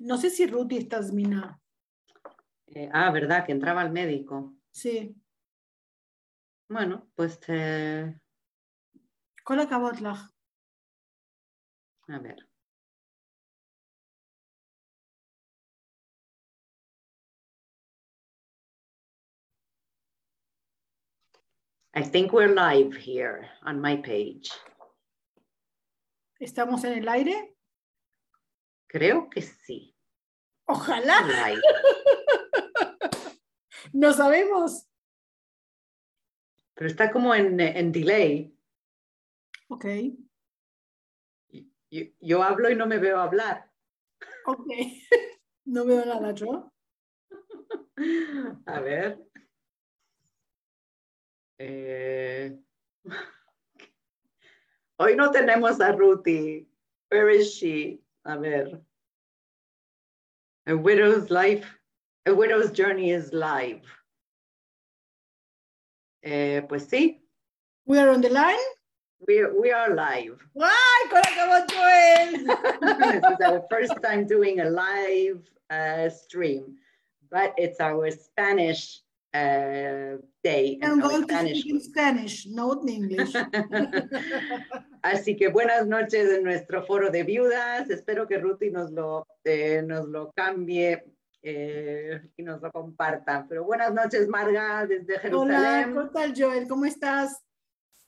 No sé si Ruti está Zmina. Eh, ah, ¿verdad? Que entraba al médico. Sí. Bueno, pues eh, Con la cabotlaj. a ver. I think we're live here on my page. ¿Estamos en el aire? Creo que sí. Ojalá. No sabemos. Pero está como en, en delay. Ok. Yo, yo hablo y no me veo hablar. Ok. No veo nada yo. A ver. Eh, Hoy no tenemos a Ruthie. Where is she? A ver. A widow's life, a widow's journey is live. Eh, pues sí, We are on the line. we, we are live. ¡Ay, con la cabot Joel! this is our first time doing a live uh, stream, but it's our Spanish uh, day. I'm going to speak in Spanish, not in English. Así que buenas noches en nuestro foro de viudas. Espero que Ruti nos lo, eh, nos lo cambie eh, y nos lo comparta. Pero buenas noches, Marga, desde Hola, Jerusalén. ¿qué tal Joel? ¿Cómo estás?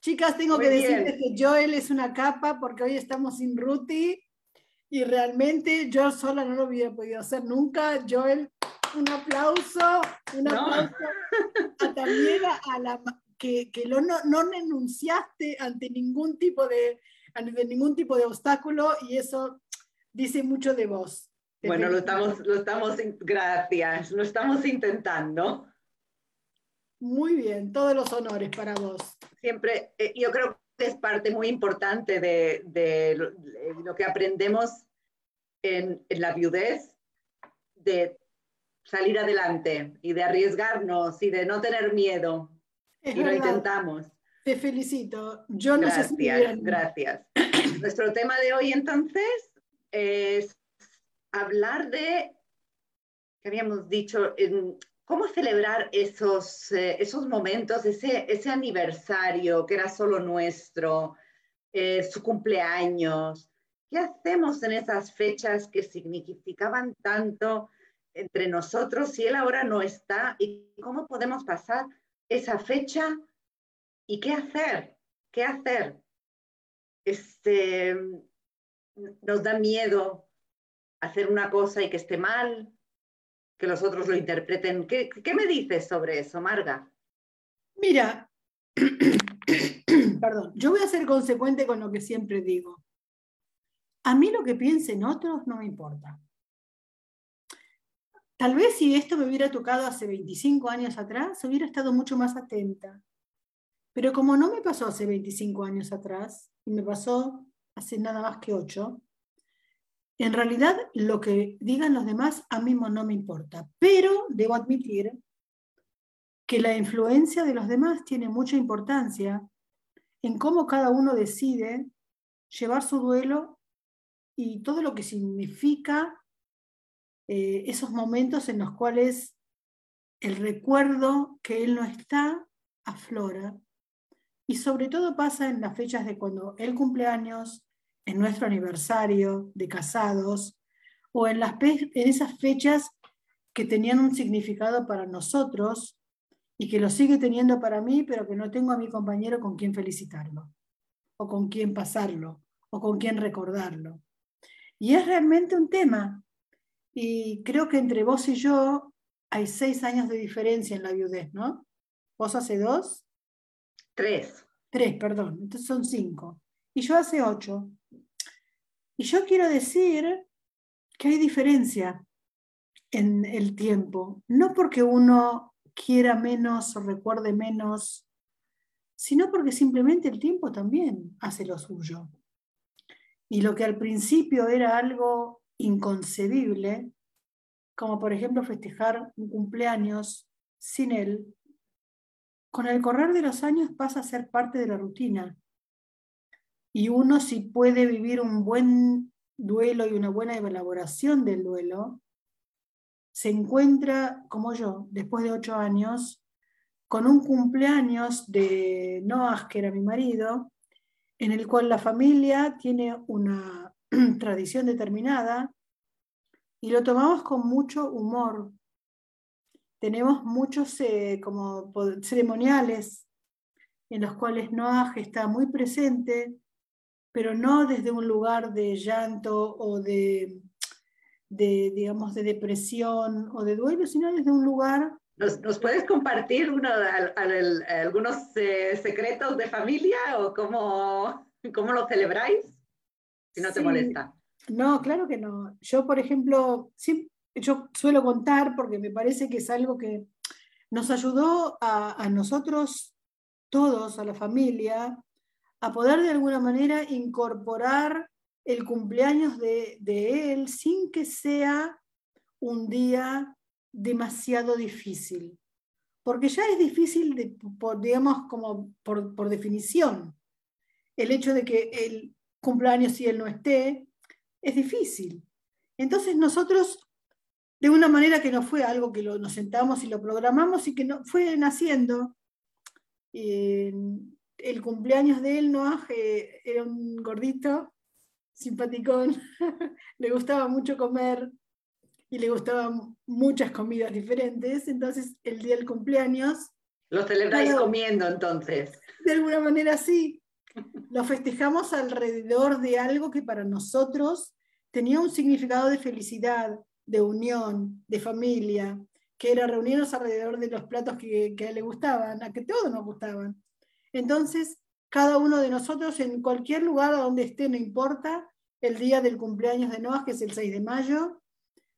Chicas, tengo Muy que bien. decirles que Joel es una capa porque hoy estamos sin Ruti y realmente yo sola no lo hubiera podido hacer nunca. Joel, un aplauso, un No. aplauso a, también a, la que, que lo, no, no renunciaste ante ningún tipo de ante ningún tipo de obstáculo y eso dice mucho de vos. Bueno, lo estamos, lo estamos, gracias, lo estamos intentando. Muy bien, todos los honores para vos. Siempre, eh, yo creo que es parte muy importante de, de lo, de lo que aprendemos en, en la viudez, de salir adelante y de arriesgarnos y de no tener miedo. Es y lo verdad. intentamos. Te felicito. Yo no sé si Gracias, gracias. Nuestro tema de hoy entonces es hablar de, que habíamos dicho, cómo celebrar esos, eh, esos momentos, ese, ese aniversario que era solo nuestro, eh, su cumpleaños. ¿Qué hacemos en esas fechas que significaban tanto entre nosotros si él ahora no está? ¿Y cómo podemos pasar esa fecha? ¿Y qué hacer? ¿Qué hacer? Este, nos da miedo hacer una cosa y que esté mal, que los otros lo interpreten. ¿Qué, qué me dices sobre eso, Marga? Mira, perdón, yo voy a ser consecuente con lo que siempre digo. A mí lo que piensen otros no me importa. Tal vez si esto me hubiera tocado hace 25 años atrás, hubiera estado mucho más atenta. Pero como no me pasó hace 25 años atrás, y me pasó hace nada más que 8, en realidad lo que digan los demás a mí no me importa. Pero debo admitir que la influencia de los demás tiene mucha importancia en cómo cada uno decide llevar su duelo y todo lo que significa eh, esos momentos en los cuales el recuerdo que él no está aflora. Y sobre todo pasa en las fechas de cuando él cumpleaños, en nuestro aniversario de casados, o en, las en esas fechas que tenían un significado para nosotros y que lo sigue teniendo para mí, pero que no tengo a mi compañero con quien felicitarlo, o con quien pasarlo, o con quien recordarlo. Y es realmente un tema. Y creo que entre vos y yo hay seis años de diferencia en la viudez, ¿no? Vos hace dos, Tres. tres, perdón, entonces son cinco. Y yo hace ocho. Y yo quiero decir que hay diferencia en el tiempo, no porque uno quiera menos o recuerde menos, sino porque simplemente el tiempo también hace lo suyo. Y lo que al principio era algo inconcebible, como por ejemplo festejar un cumpleaños sin él, con el correr de los años pasa a ser parte de la rutina. Y uno si puede vivir un buen duelo y una buena elaboración del duelo, se encuentra, como yo, después de ocho años, con un cumpleaños de Noah, que era mi marido, en el cual la familia tiene una tradición determinada y lo tomamos con mucho humor. Tenemos muchos eh, como ceremoniales en los cuales Noah está muy presente, pero no desde un lugar de llanto o de, digamos, de depresión o de duelo, sino desde un lugar... ¿Nos, puedes compartir uno, algunos eh, secretos de familia o cómo, cómo lo celebráis? Si no te molesta. No, claro que no. Yo, por ejemplo, sí, yo suelo contar porque me parece que es algo que nos ayudó a, a nosotros todos, a la familia, a poder de alguna manera incorporar el cumpleaños de, él sin que sea un día demasiado difícil. Porque ya es difícil, digamos, como por, por, definición. El hecho de que el cumpleaños, si él no esté, es difícil. Entonces nosotros, de una manera que no fue algo que nos sentamos y lo programamos y que no, fue naciendo, el cumpleaños de él, Noah, era un gordito, simpaticón, le gustaba mucho comer y le gustaban muchas comidas diferentes, entonces el día del cumpleaños... Lo celebráis comiendo entonces. De alguna manera sí. Lo festejamos alrededor de algo que para nosotros tenía un significado de felicidad, de unión, de familia, que era reunirnos alrededor de los platos que, a él le gustaban, a que todos nos gustaban. Entonces, cada uno de nosotros en cualquier lugar donde esté, no importa, el día del cumpleaños de Noah, que es el 6 de mayo,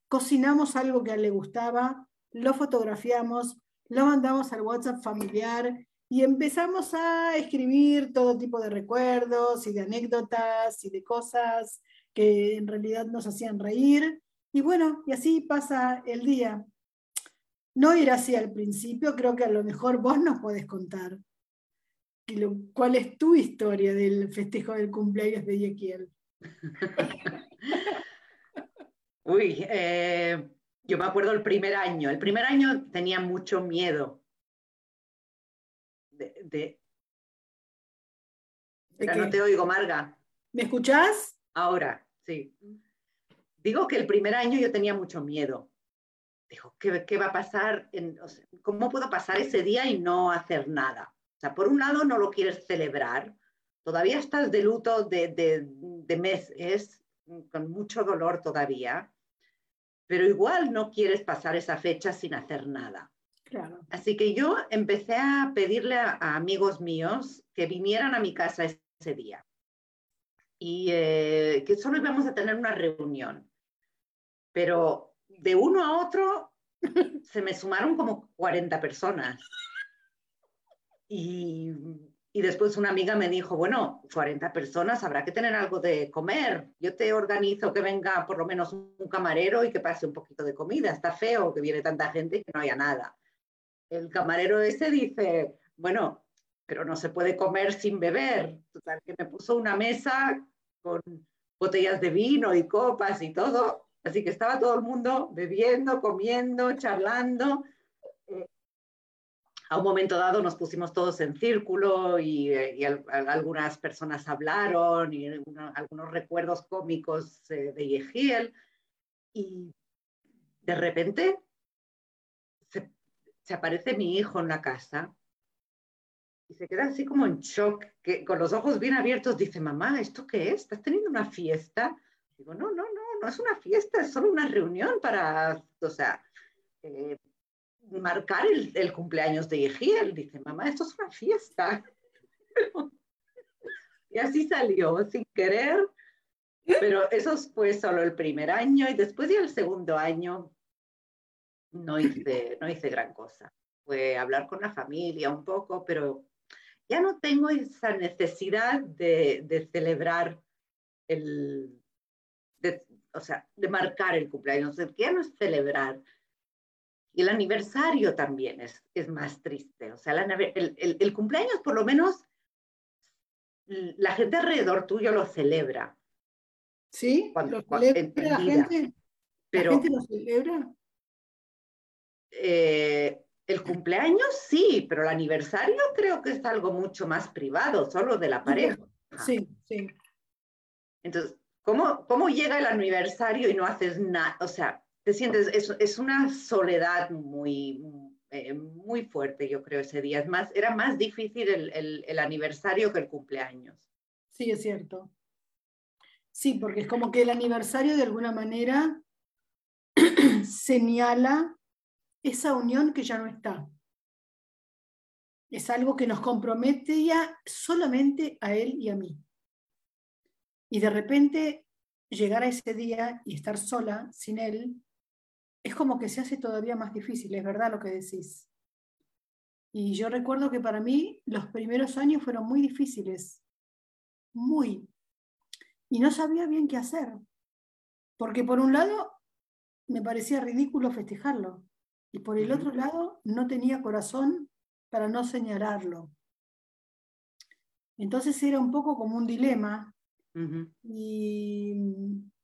cocinamos algo que a él le gustaba, lo fotografiamos, lo mandamos al WhatsApp familiar y empezamos a escribir todo tipo de recuerdos y de anécdotas y de cosas que en realidad nos hacían reír. Y bueno, y así pasa el día. No era así al principio, creo que a lo mejor vos nos podés contar. ¿Cuál es tu historia del festejo del cumpleaños de Yequiel? Uy, eh, yo me acuerdo el primer año. El primer año tenía mucho miedo. De, no te oigo, Marga. ¿Me escuchás? Ahora, sí. Digo que el primer año yo tenía mucho miedo dijo, ¿qué, va a pasar? ¿Cómo puedo pasar ese día y no hacer nada? O sea, por un lado no lo quieres celebrar, todavía estás de luto de, de, meses, con mucho dolor todavía, pero igual no quieres pasar esa fecha sin hacer nada. Así que yo empecé a pedirle a, amigos míos que vinieran a mi casa ese día y eh, que solo íbamos a tener una reunión. Pero de uno a otro se me sumaron como 40 personas. Y, después una amiga me dijo, bueno, 40 personas, habrá que tener algo de comer. Yo te organizo que venga por lo menos un camarero y que pase un poquito de comida. Está feo que viene tanta gente y que no haya nada. El camarero ese dice, bueno, pero no se puede comer sin beber. Total, que me puso una mesa con botellas de vino y copas y todo Así que estaba todo el mundo bebiendo, comiendo, charlando. Eh, a un momento dado nos pusimos todos en círculo y, eh, algunas personas hablaron y algunos recuerdos cómicos eh, de Yehiel. Y de repente se, aparece mi hijo en la casa y se queda así como en shock, que con los ojos bien abiertos dice, mamá, ¿esto qué es? ¿Estás teniendo una fiesta? Digo, no, no, no, no es una fiesta, es solo una reunión para, o sea, eh, marcar el, cumpleaños de Yehiel. Dice, mamá, esto es una fiesta. y así salió, sin querer. Pero eso fue solo el primer año y después ya el segundo año no hice, no hice gran cosa. Fue hablar con la familia un poco, pero ya no tengo esa necesidad de, de celebrar el, o sea, de marcar el cumpleaños, ya no es celebrar. Y el aniversario también es, es más triste. O sea, el, el, el, cumpleaños por lo menos la gente alrededor tuyo lo celebra. ¿Sí? Cuando- ¿Lo celebra la entendida. gente? Pero ¿La gente lo celebra? Eh, el cumpleaños sí, pero el aniversario creo que es algo mucho más privado, solo de la pareja. Sí, sí. Entonces, ¿cómo, cómo llega el aniversario y no haces nada? O sea, te sientes, es, es una soledad muy, eh, muy fuerte, yo creo, ese día. Es más, era más difícil el, el- el aniversario que el cumpleaños. Sí, es cierto. Sí, porque es como que el aniversario de alguna manera señala esa unión que ya no está. Es algo que nos compromete ya solamente a él y a mí. Y de repente llegar a ese día y estar sola, sin él, es como que se hace todavía más difícil, es verdad lo que decís. Y yo recuerdo que para mí los primeros años fueron muy difíciles, muy. Y no sabía bien qué hacer, porque por un lado me parecía ridículo festejarlo y por el otro lado no tenía corazón para no señalarlo. Entonces era un poco como un dilema y-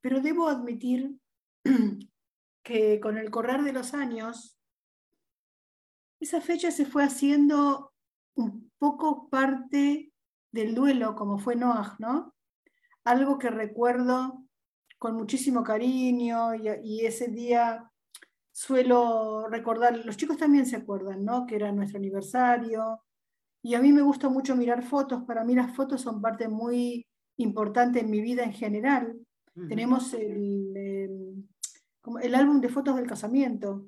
pero debo admitir que con el correr de los años, esa fecha se fue haciendo un poco parte del duelo, como fue Noah, ¿no? Algo que recuerdo con muchísimo cariño y, y ese día suelo recordar, los chicos también se acuerdan, ¿no? Que era nuestro aniversario. Y a mí me gusta mucho mirar fotos, para mí las fotos son parte muy importante en mi vida en general. Tenemos el, álbum de fotos del casamiento.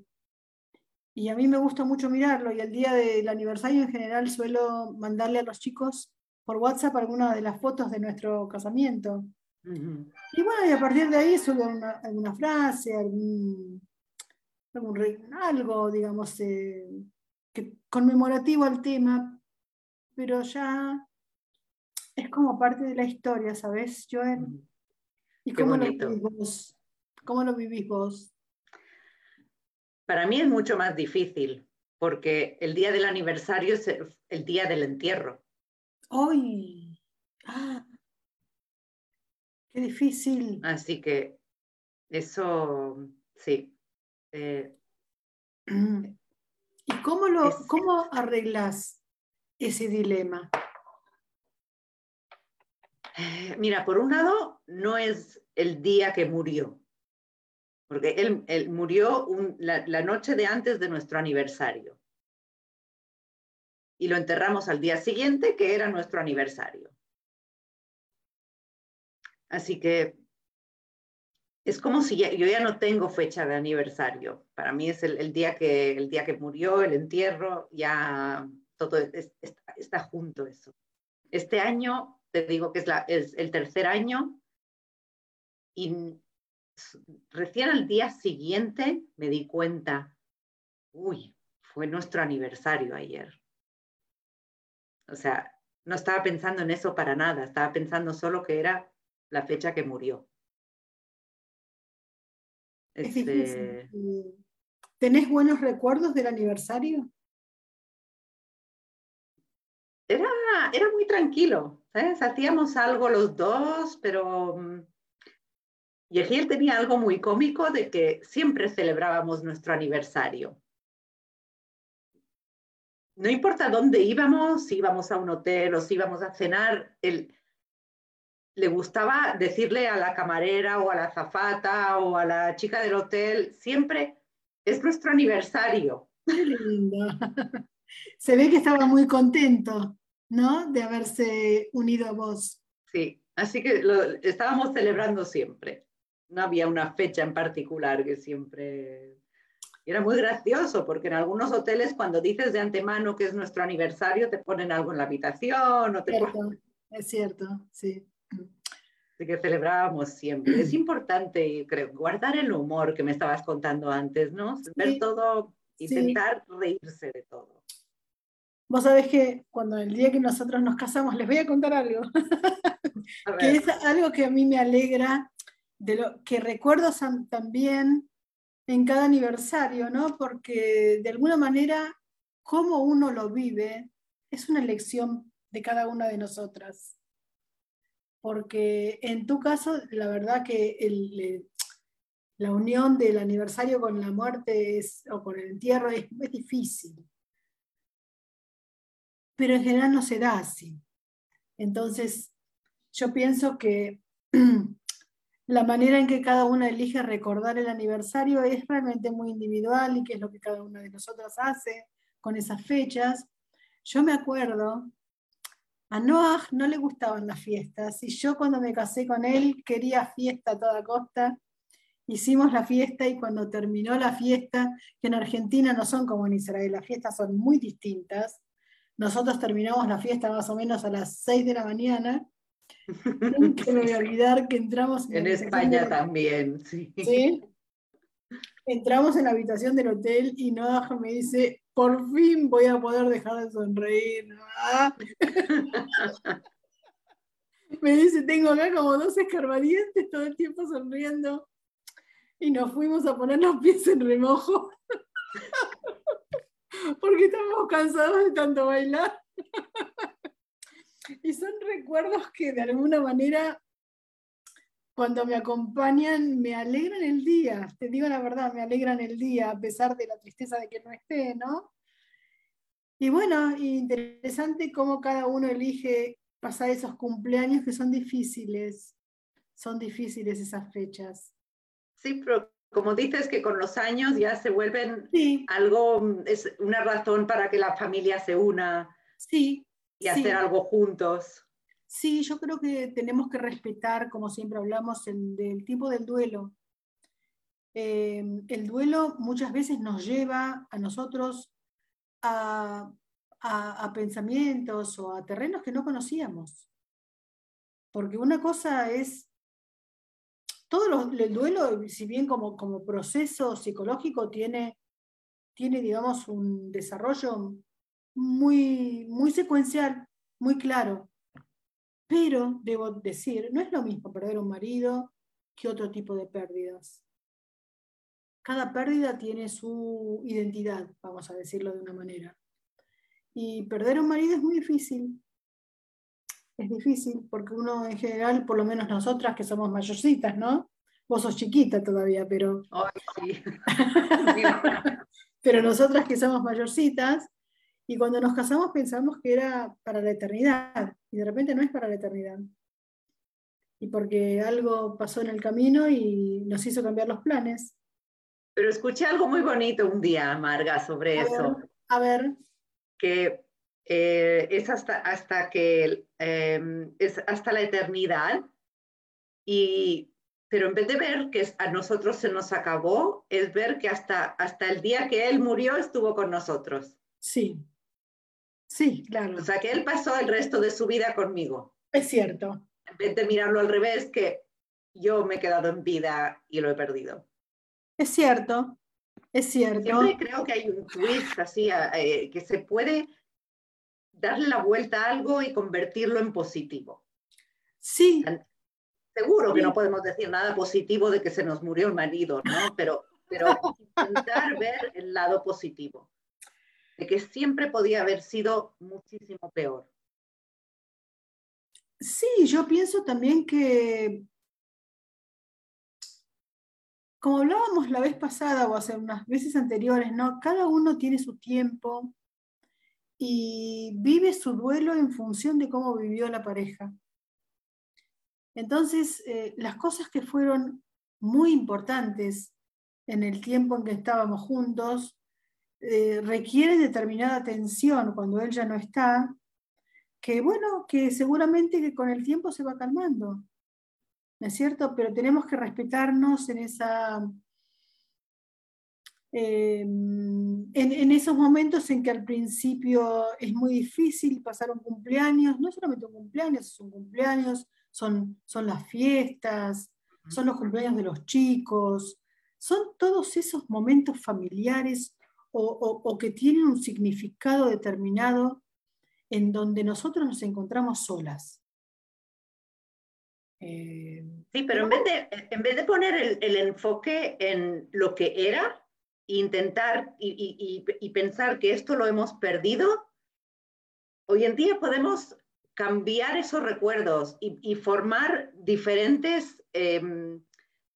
Y a mí me gusta mucho mirarlo y el día del aniversario en general suelo mandarle a los chicos por WhatsApp algunas de las fotos de nuestro casamiento. Y bueno, y a partir de ahí una- alguna frase, algún, algún algo, digamos, eh, que, conmemorativo al tema, pero ya es como parte de la historia, ¿sabes, Joel? ¿Y cómo lo vivís vos? ¿Cómo lo vivís vos? Para mí es mucho más difícil, porque el día del aniversario es el, el día del entierro. ¡Ay! ¡Ah! ¡Qué difícil! Así que eso, sí. Eh, ¿Y cómo, lo, Es- cómo arreglas ese dilema? Eh, Mira, por un lado, no es el día que murió, porque él, él murió un- la, la noche de antes de nuestro aniversario. Y lo enterramos al día siguiente, que era nuestro aniversario. Así que es como si yo ya no tengo fecha de aniversario. Para mí es el, día, que, el día que murió, el entierro, ya todo es- es- está, está junto eso. Este año, te digo que es, es el tercer año y recién al día siguiente me di cuenta, uy, fue nuestro aniversario ayer. O sea, no estaba pensando en eso para nada, estaba pensando solo que era la fecha que murió. Es Es, difícil. Mm. ¿Tenés buenos recuerdos del aniversario? era, era muy tranquilo, ¿sabes? Hacíamos algo los dos, pero mm, Yehiel tenía algo muy cómico de que siempre celebrábamos nuestro aniversario. No importa dónde íbamos, si íbamos a un hotel o si íbamos a cenar, él, le gustaba decirle a la camarera o a la azafata o a la chica del hotel, siempre es nuestro aniversario. Qué lindo. Se ve que estaba muy contento, ¿no? De haberse unido a vos. Sí, así que lo estábamos celebrando siempre. No había una fecha en particular que siempre... Era muy gracioso porque en algunos hoteles cuando dices de antemano que es nuestro aniversario te ponen algo en la habitación o te ponen... Cierto, es cierto, sí. Que celebrábamos siempre. Es importante, creo, guardar el humor que me estabas contando antes, ¿no? Ver Sí, todo, sí. intentar reírse de todo. Vos sabés que cuando el día que nosotros nos casamos, les voy a contar algo, A que es algo que a mí me alegra, de lo que recuerdo también en cada aniversario, ¿no? Porque de alguna manera, cómo uno lo vive, es una elección de cada una de nosotras. Porque en tu caso, la verdad que la unión del aniversario con la muerte es, o con el entierro es, es difícil. Pero en general no se da así. Entonces, yo pienso que la manera en que cada una elige recordar el aniversario es realmente muy individual y que es lo que cada una de nosotras hace con esas fechas. Yo me acuerdo, a Noah no le gustaban las fiestas y yo cuando me casé con él quería fiesta a toda costa. Hicimos la fiesta y cuando terminó la fiesta, que en Argentina no son como en Israel, las fiestas son muy distintas. Nosotros terminamos la fiesta más o menos a las 6 de la mañana Nunca me voy a olvidar que entramos en, España también, sí. Entramos en la habitación del hotel y Noah me dice, por fin voy a poder dejar de sonreír. me dice, tengo acá como dos escarbadientes todo el tiempo sonriendo. Y nos fuimos a poner los pies en remojo. Porque estábamos cansados de tanto bailar. Y son recuerdos que de alguna manera, cuando me acompañan, me alegran el día. Te digo la verdad, me alegran el día, a pesar de la tristeza de que no esté, ¿no? Y bueno, interesante cómo cada uno elige pasar esos cumpleaños que son difíciles. Son difíciles esas fechas. Sí, pero como dices que con los años ya se vuelven algo, es una razón para que la familia se una. Sí, y hacer algo juntos. Sí, yo creo que tenemos que respetar, como siempre hablamos, el, del tipo del duelo. Eh, el duelo muchas veces nos lleva a nosotros a, pensamientos o a terrenos que no conocíamos. Porque una cosa es, todo el duelo, si bien como, como proceso psicológico tiene, tiene, digamos, un desarrollo muy, muy secuencial, muy claro. Pero, debo decir, no es lo mismo perder un marido que otro tipo de pérdidas. Cada pérdida tiene su identidad, vamos a decirlo de una manera. Y perder un marido es muy difícil. Es difícil porque uno en general, por lo menos nosotras que somos mayorcitas, ¿no? Vos sos chiquita todavía, pero... sí. pero nosotras que somos mayorcitas, y cuando nos casamos pensamos que era para la eternidad y de repente no es para la eternidad. Y porque algo pasó en el camino y nos hizo cambiar los planes. Pero escuché algo muy bonito un día, Marga, sobre eso. a ver. Que eh, es hasta, hasta que em, es hasta la eternidad. Y, pero en vez de ver que a nosotros se nos acabó, es ver que hasta, hasta el día que él murió estuvo con nosotros. Sí, Sí, claro. O sea, que él pasó el resto de su vida conmigo. Es cierto. En vez de mirarlo al revés, que yo me he quedado en vida y lo he perdido. Es cierto, es cierto. Siempre creo que hay un twist así, eh, que se puede darle la vuelta a algo y convertirlo en positivo. Sí. Seguro que no podemos decir nada positivo de que se nos murió el marido, ¿no? Pero, pero intentar ver el lado positivo de que siempre podía haber sido muchísimo peor. Sí, yo pienso también que, como hablábamos la vez pasada o hace unas veces anteriores, ¿no? Cada uno tiene su tiempo y vive su duelo en función de cómo vivió la pareja. Entonces, eh, las cosas que fueron muy importantes en el tiempo en que estábamos juntos, eh, requiere determinada atención cuando él ya no está, que bueno, que seguramente que con el tiempo se va calmando, ¿no es cierto? Pero tenemos que respetarnos en esa... Em, en, esos momentos en que al principio es muy difícil pasar un cumpleaños, no solamente un cumpleaños, es un cumpleaños, son, son las fiestas, son los cumpleaños de los chicos, son todos esos momentos familiares o, que tienen un significado determinado en donde nosotros nos encontramos solas. Eh, sí, pero en vez de, en vez de poner el, enfoque en lo que era, intentar y, pensar que esto lo hemos perdido, hoy en día podemos cambiar esos recuerdos y, formar diferentes em,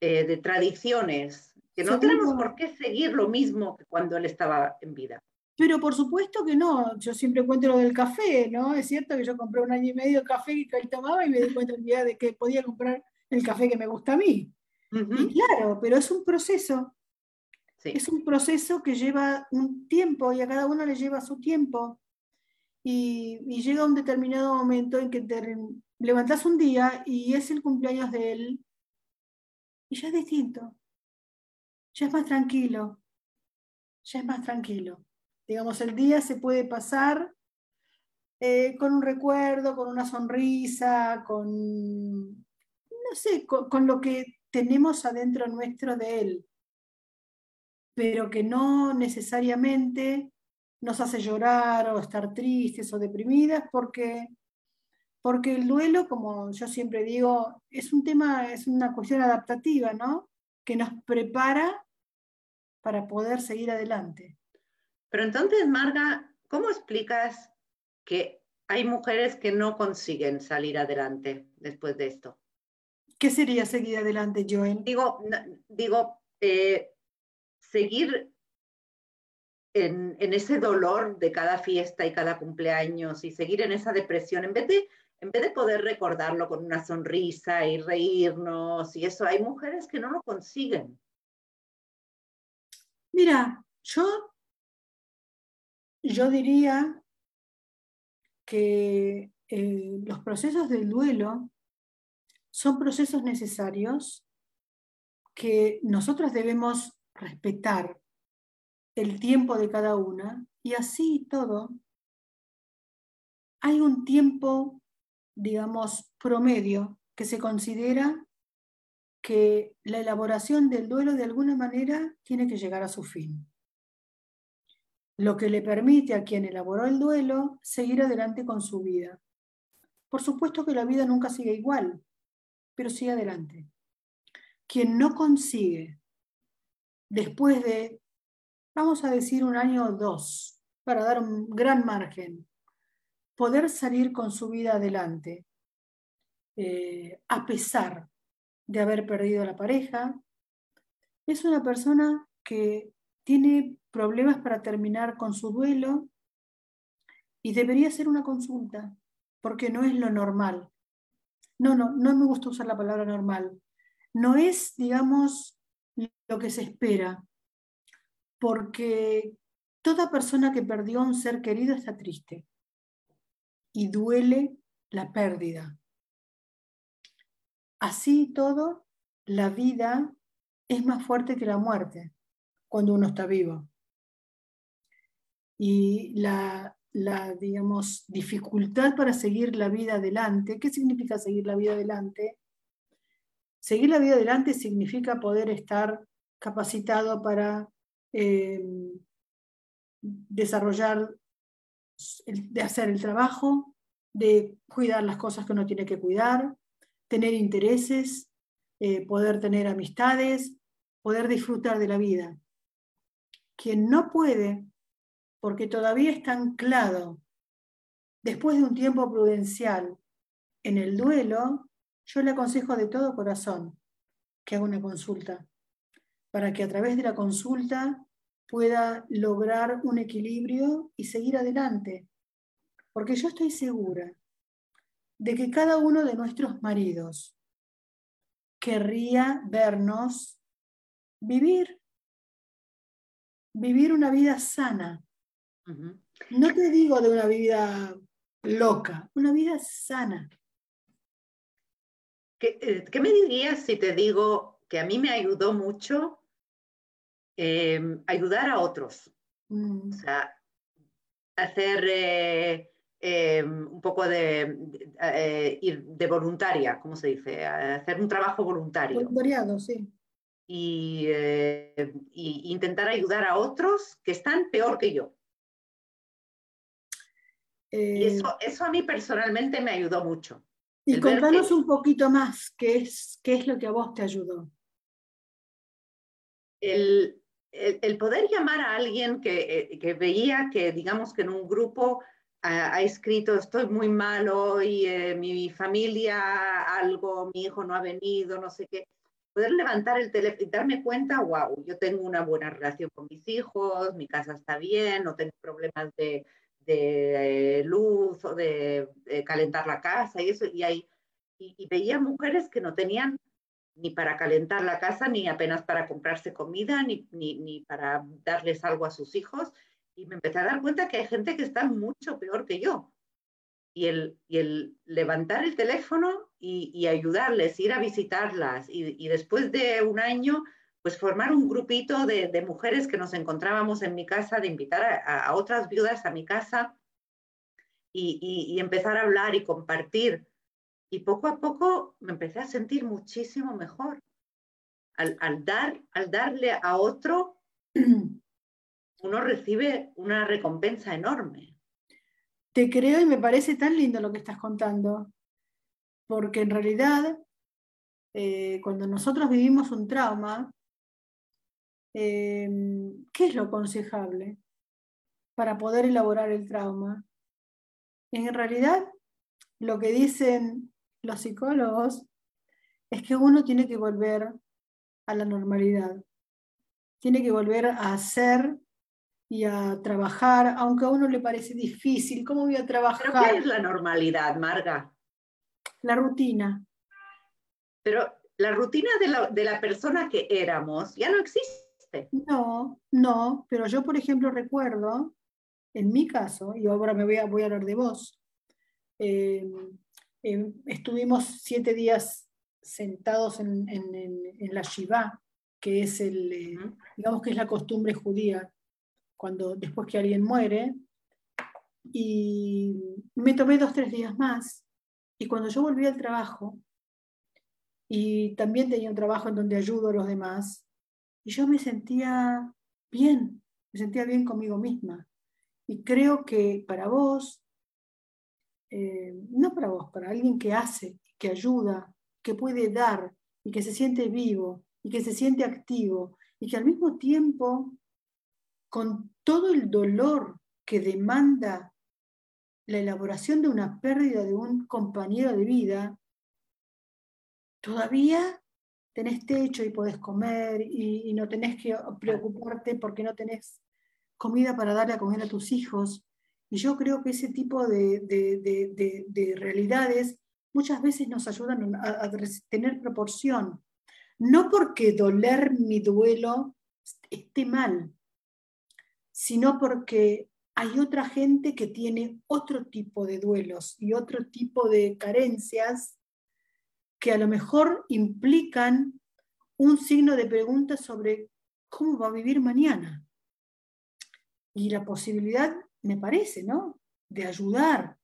eh, de tradiciones, que no tenemos por qué seguir lo mismo que cuando él estaba en vida. Pero por supuesto que no, yo siempre cuento lo del café, ¿no? Es cierto que yo compré un año y medio café que él tomaba y me di cuenta día de que podía comprar el café que me gusta a mí. Y claro, pero es un proceso. Es un proceso que lleva un tiempo y a cada uno le lleva su tiempo. Y, llega un determinado momento en que te levantás un día y es el cumpleaños de él y ya es distinto. Ya es más tranquilo. Ya es más tranquilo. Digamos, el día se puede pasar eh, con un recuerdo, con una sonrisa, con, no sé, con, lo que tenemos adentro nuestro de él, pero que no necesariamente nos hace llorar o estar tristes o deprimidas, porque, porque el duelo, como yo siempre digo, es un tema, es una cuestión adaptativa, ¿no? Que nos prepara para poder seguir adelante. Pero entonces, Marga, ¿cómo explicas que hay mujeres que no consiguen salir adelante después de esto? ¿Qué sería seguir adelante, Joel? Digo, digo eh, seguir en, ese dolor de cada fiesta y cada cumpleaños y seguir en esa depresión, en vez de, en vez de poder recordarlo con una sonrisa y reírnos y eso, hay mujeres que no lo consiguen. Mira, yo yo diría que eh, los procesos del duelo son procesos necesarios que nosotros debemos respetar el tiempo de cada una y así todo. Hay un tiempo, digamos, promedio que se considera que la elaboración del duelo de alguna manera tiene que llegar a su fin lo que le permite a quien elaboró el duelo seguir adelante con su vida. Por supuesto que la vida nunca sigue igual, pero sigue adelante. Quien no consigue, después de, vamos a decir, un año o dos, para dar un gran margen, poder salir con su vida adelante, eh, a pesar de haber perdido a la pareja, es una persona que tiene problemas para terminar con su duelo y debería ser una consulta, porque no es lo normal. No, no, no me gusta usar la palabra normal. No es, digamos, lo que se espera, porque toda persona que perdió a un ser querido está triste y duele la pérdida. Así todo, la vida es más fuerte que la muerte cuando uno está vivo y la, digamos, dificultad para seguir la vida adelante. ¿Qué significa seguir la vida adelante? Seguir la vida adelante significa poder estar capacitado para eh, desarrollar, de hacer el trabajo, de cuidar las cosas que uno tiene que cuidar, tener intereses, eh, poder tener amistades, poder disfrutar de la vida. Quien no puede porque todavía está anclado después de un tiempo prudencial en el duelo, yo le aconsejo de todo corazón que haga una consulta, para que a través de la consulta pueda lograr un equilibrio y seguir adelante. Porque yo estoy segura de que cada uno de nuestros maridos querría vernos vivir, vivir una vida sana, no te digo de una vida loca, una vida sana. ¿Qué, eh, me dirías si te digo que a mí me ayudó mucho em, ayudar a otros? Mm. O sea, hacer eh, em, un poco de, eh, ir de voluntaria, ¿cómo se dice? Hacer un trabajo voluntario. Voluntariado, sí. Y, y, intentar ayudar a otros que están peor que yo y eh, eso, eso a mí personalmente me ayudó mucho. Y contanos un poquito más, ¿qué es, ¿qué es lo que a vos te ayudó? El, el, poder llamar a alguien que, eh, que, veía que, digamos, que en un grupo ha, escrito, estoy muy malo y eh, mi familia algo, mi hijo no ha venido, no sé qué. Poder levantar el teléfono y darme cuenta, wow, yo tengo una buena relación con mis hijos, mi casa está bien, no tengo problemas de, de eh, luz o de, calentar la casa y eso. Y, hay, y veía mujeres que no tenían ni para calentar la casa, ni apenas para comprarse comida, ni, ni, para darles algo a sus hijos. Y me empecé a dar cuenta que hay gente que está mucho peor que yo. Y el, y el levantar el teléfono y, ayudarles, ir a visitarlas. Y, después de un año, pues formar un grupito de, mujeres que nos encontrábamos en mi casa, de invitar a, otras viudas a mi casa y empezar a hablar y compartir y poco a poco me empecé a sentir muchísimo mejor. Al, dar, al darle a otro, uno recibe una recompensa enorme. Te creo y me parece tan lindo lo que estás contando, porque en realidad, eh, cuando nosotros vivimos un trauma, eh, ¿qué es lo aconsejable para poder elaborar el trauma? En realidad, lo que dicen los psicólogos es que uno tiene que volver a la normalidad, tiene que volver a hacer y a trabajar, aunque a uno le parece difícil, ¿cómo voy a trabajar? ¿Pero qué es la normalidad, Marga? La rutina. Pero la rutina de la, de la persona que éramos ya no existe. No, no, pero yo, por ejemplo, recuerdo, en mi caso, y ahora me voy a, voy a hablar de vos, eh, Em, estuvimos siete días sentados en, la Shiva, que es el, eh, digamos que es la costumbre judía, cuando después que alguien muere, y me tomé dos, tres días más, y cuando yo volví al trabajo, y también tenía un trabajo en donde ayudo a los demás, y yo me sentía bien, me sentía bien conmigo misma. Y creo que para vos eh, no para vos, para alguien que hace, que ayuda, que puede dar y que se siente vivo y que se siente activo y que al mismo tiempo, con todo el dolor que demanda la elaboración de una pérdida de un compañero de vida, todavía tenés techo y podés comer y, no tenés que preocuparte porque no tenés comida para darle a comer a tus hijos y yo creo que ese tipo de, realidades muchas veces nos ayudan a, tener proporción. No porque doler mi duelo esté mal, sino porque hay otra gente que tiene otro tipo de duelos y otro tipo de carencias que a lo mejor implican un signo de pregunta sobre cómo va a vivir mañana. Y la posibilidad me parece, ¿no? De ayudar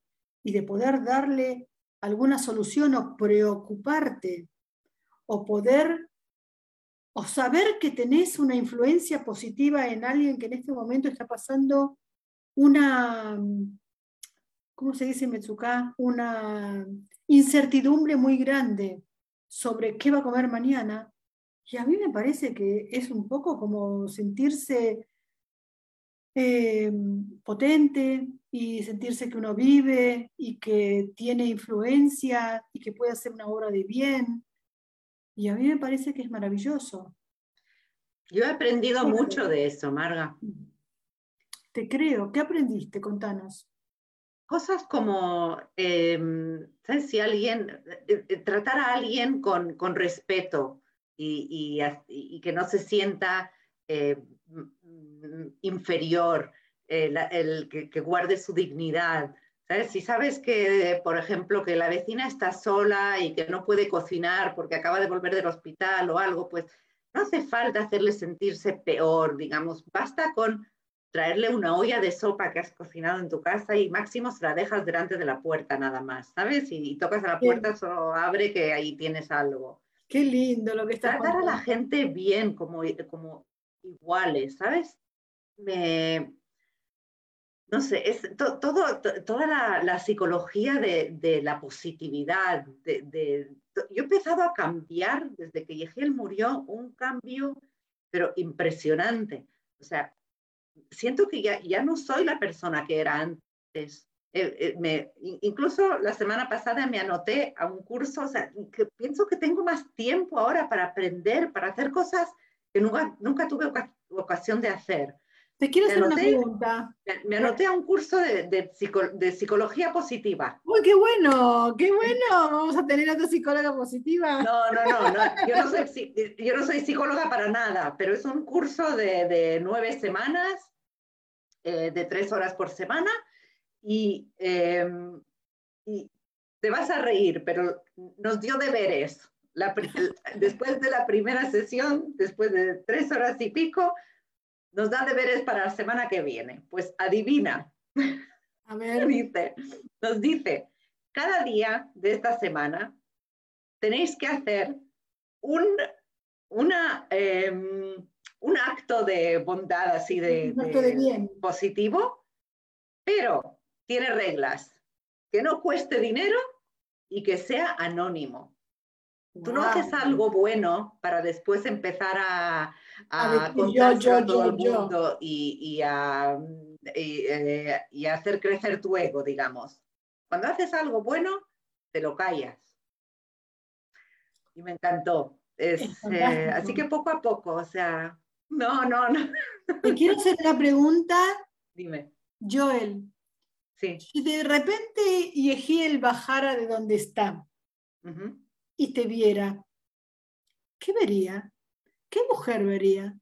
y de poder darle alguna solución o preocuparte o poder o saber que tenés una influencia positiva en alguien que en este momento está pasando una, ¿cómo se dice Metsuka? Una incertidumbre muy grande sobre qué va a comer mañana. Y a mí me parece que es un poco como sentirse eh, potente y sentirse que uno vive y que tiene influencia y que puede hacer una obra de bien. Y a mí me parece que es maravilloso. Yo he aprendido mucho de eso, Marga. Te creo. ¿Qué aprendiste? Contanos. Cosas como, em, ¿sabes? Si alguien, eh, eh, tratar a alguien con, con respeto y, y, que no se sienta inferior, el, que, guarde su dignidad. ¿Sabes? Si sabes que, por ejemplo, que la vecina está sola y que no puede cocinar porque acaba de volver del hospital o algo, pues no hace falta hacerle sentirse peor, digamos, basta con traerle una olla de sopa que has cocinado en tu casa y máximo se la dejas delante de la puerta nada más, ¿sabes? Y, tocas a la puerta, solo abre que ahí tienes algo. Qué lindo lo que está Tratar a la gente bien, como, como iguales, ¿sabes? me, no sé, es todo, toda la, psicología de, la positividad, yo he empezado a cambiar desde que Yehiel murió, un cambio, pero impresionante. O sea, siento que ya, ya no soy la persona que era antes. eh, me, incluso la semana pasada me anoté a un curso, o sea, que pienso que tengo más tiempo ahora para aprender, para hacer cosas que nunca, nunca tuve ocasión de hacer. Te quiero hacer una pregunta. Me, anoté a un curso de, de, psicología positiva. ¡Uy, qué bueno! ¡Qué bueno! Vamos a tener a tu psicóloga positiva. No, no, no, Yo, no soy, yo no soy psicóloga para nada, pero es un curso de, nueve semanas, eh, de tres horas por semana, Em, y, te vas a reír, pero nos dio deberes. después de la primera sesión, después de tres horas y pico, nos da deberes para la semana que viene. Pues adivina. A ver. Dice, nos dice, cada día de esta semana tenéis que hacer un, una, em, un acto de bondad así de, de positivo, pero tiene reglas, que no cueste dinero y que sea anónimo. Tú no haces algo bueno para después empezar a, a, contar a todo el mundo y, a, eh, y, hacer crecer tu ego, digamos. Cuando haces algo bueno, te lo callas. Y me encantó. Eh, así que poco a poco, o sea, no, no, no. Te quiero hacer una pregunta. Dime. Joel, si de repente Yehiel bajara de donde está y te viera, ¿qué vería? ¿Qué mujer vería?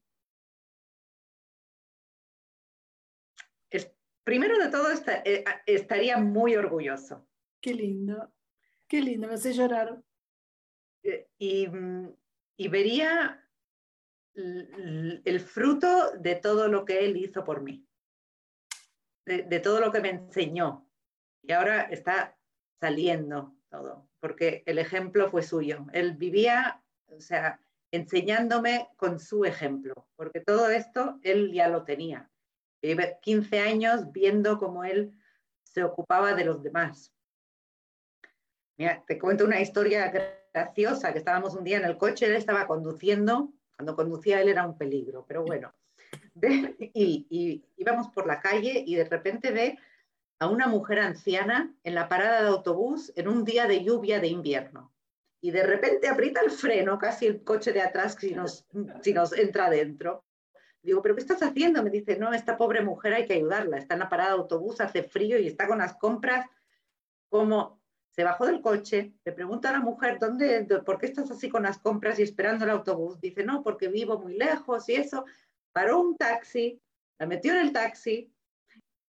primero de todo eh, estaría muy orgulloso. Qué lindo, qué lindo, me hace llorar. Eh, y, vería el fruto de todo lo que él hizo por mí de, todo lo que me enseñó. Y ahora está saliendo todo, porque el ejemplo fue suyo. Él vivía, o sea, enseñándome con su ejemplo, porque todo esto él ya lo tenía. Llevé 15 años viendo cómo él se ocupaba de los demás. Mira, te cuento una historia graciosa, que estábamos un día en el coche, él estaba conduciendo, cuando conducía él era un peligro, pero bueno, y, íbamos por la calle y de repente ve a una mujer anciana en la parada de autobús en un día de lluvia de invierno. Y de repente aprieta el freno, casi el coche de atrás, si nos, si nos entra dentro. Digo, ¿pero qué estás haciendo? Me dice, no, esta pobre mujer hay que ayudarla. Está en la parada de autobús, hace frío y está con las compras. Como se bajó del coche, le pregunta a la mujer, ¿dónde, ¿por qué estás así con las compras y esperando el autobús? Dice, no, porque vivo muy lejos y eso paró un taxi, la metió en el taxi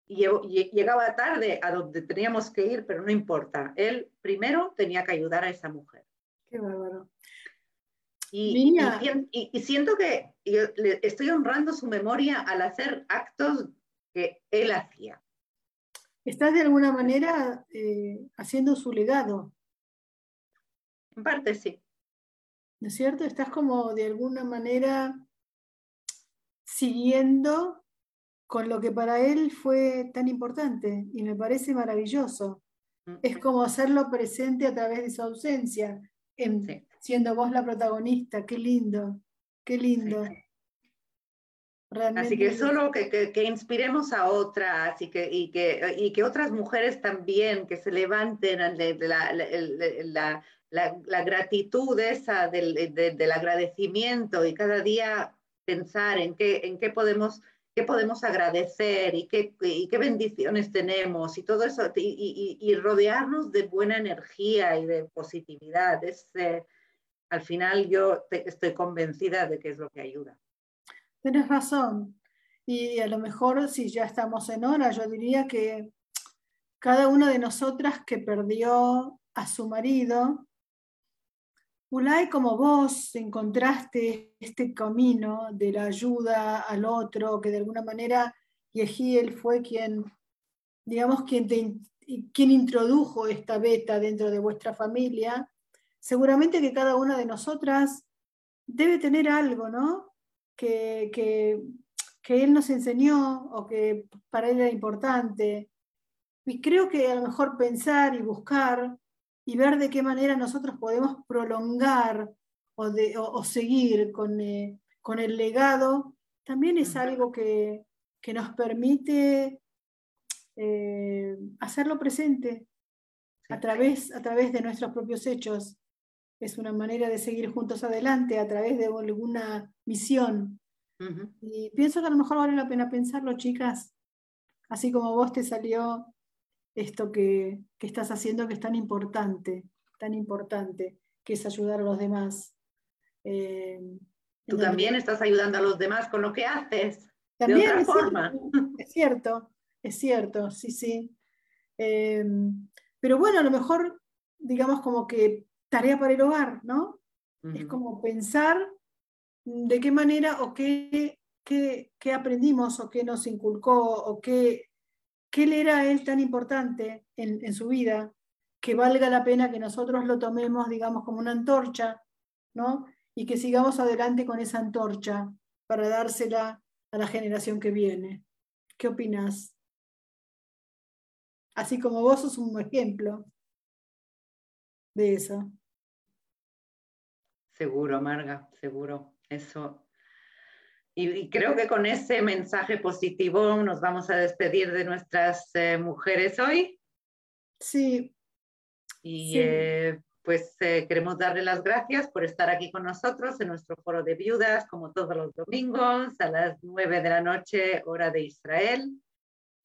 y, llegaba tarde a donde teníamos que ir, pero no importa. Él primero tenía que ayudar a esa mujer. Qué bárbaro. Y, y, siento que estoy honrando su memoria al hacer actos que él hacía. Estás de alguna manera eh, haciendo su legado. En parte sí. ¿No es cierto? Estás como de alguna manera siguiendo con lo que para él fue tan importante y me parece maravilloso. Es como hacerlo presente a través de su ausencia, siendo vos la protagonista. Qué lindo, qué lindo. Así que solo que, que, inspiremos a otras y que, y que, y que otras mujeres también, que se levanten la, la, la, la gratitud esa del, del agradecimiento y cada día pensar en qué, en qué podemos qué podemos agradecer y qué, y qué bendiciones tenemos y todo eso, y, y, rodearnos de buena energía y de positividad. Es, eh, al final yo estoy convencida de que es lo que ayuda. Tienes razón. Y a lo mejor si ya estamos en hora, yo diría que cada una de nosotras que perdió a su marido, Ulay, como vos encontraste este camino de la ayuda al otro, que de alguna manera Yehiel fue quien, digamos, quien, quien introdujo esta beta dentro de vuestra familia, seguramente que cada una de nosotras debe tener algo, ¿no? Que, que, que él nos enseñó o que para él era importante. Y creo que a lo mejor pensar y buscar y ver de qué manera nosotros podemos prolongar o, de, o, seguir con, eh, con, el legado, también es algo que, que, nos permite eh, hacerlo presente a través, a través de nuestros propios hechos. Es una manera de seguir juntos adelante a través de alguna misión. Y pienso que a lo mejor vale la pena pensarlo, chicas, así como vos te salió esto que, que estás haciendo que es tan importante, tan importante, que es ayudar a los demás. Eh, Tú también estás ayudando a los demás con lo que haces. También de otra es forma. Cierto, es cierto, es cierto, sí, sí. Eh, pero bueno, a lo mejor, digamos como que tarea para el hogar, ¿no? Es como pensar de qué manera o qué, qué, qué, aprendimos o qué nos inculcó o qué, qué le era él tan importante en, en su vida que valga la pena que nosotros lo tomemos, digamos, como una antorcha, ¿no? Y que sigamos adelante con esa antorcha para dársela a la generación que viene. ¿Qué opinas? Así como vos sos un ejemplo de eso. Seguro, Marga, seguro. Eso. Y, creo que con ese mensaje positivo nos vamos a despedir de nuestras eh, mujeres hoy. Sí, y eh, pues eh, queremos darle las gracias por estar aquí con nosotros en nuestro foro de viudas, como todos los domingos, a las nueve de la noche, hora de Israel.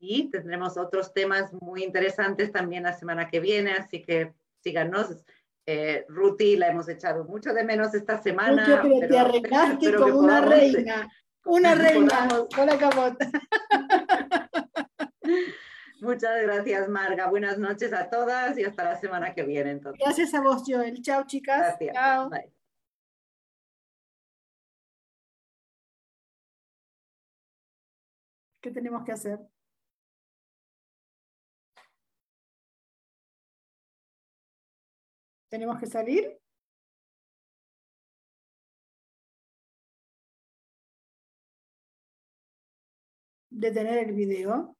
Y tendremos otros temas muy interesantes también la semana que viene, así que síganos. Eh, Ruti, la hemos echado mucho de menos esta semana. Mucho, pero, te arreglaste como una reina. Una reina, hola capota. Muchas gracias, Marga. Buenas noches a todas y hasta la semana que viene. Entonces. Gracias a vos, Joel. Chao, chicas. Gracias. Chao. ¿Qué tenemos que hacer? ¿Tenemos que salir? Detener el video.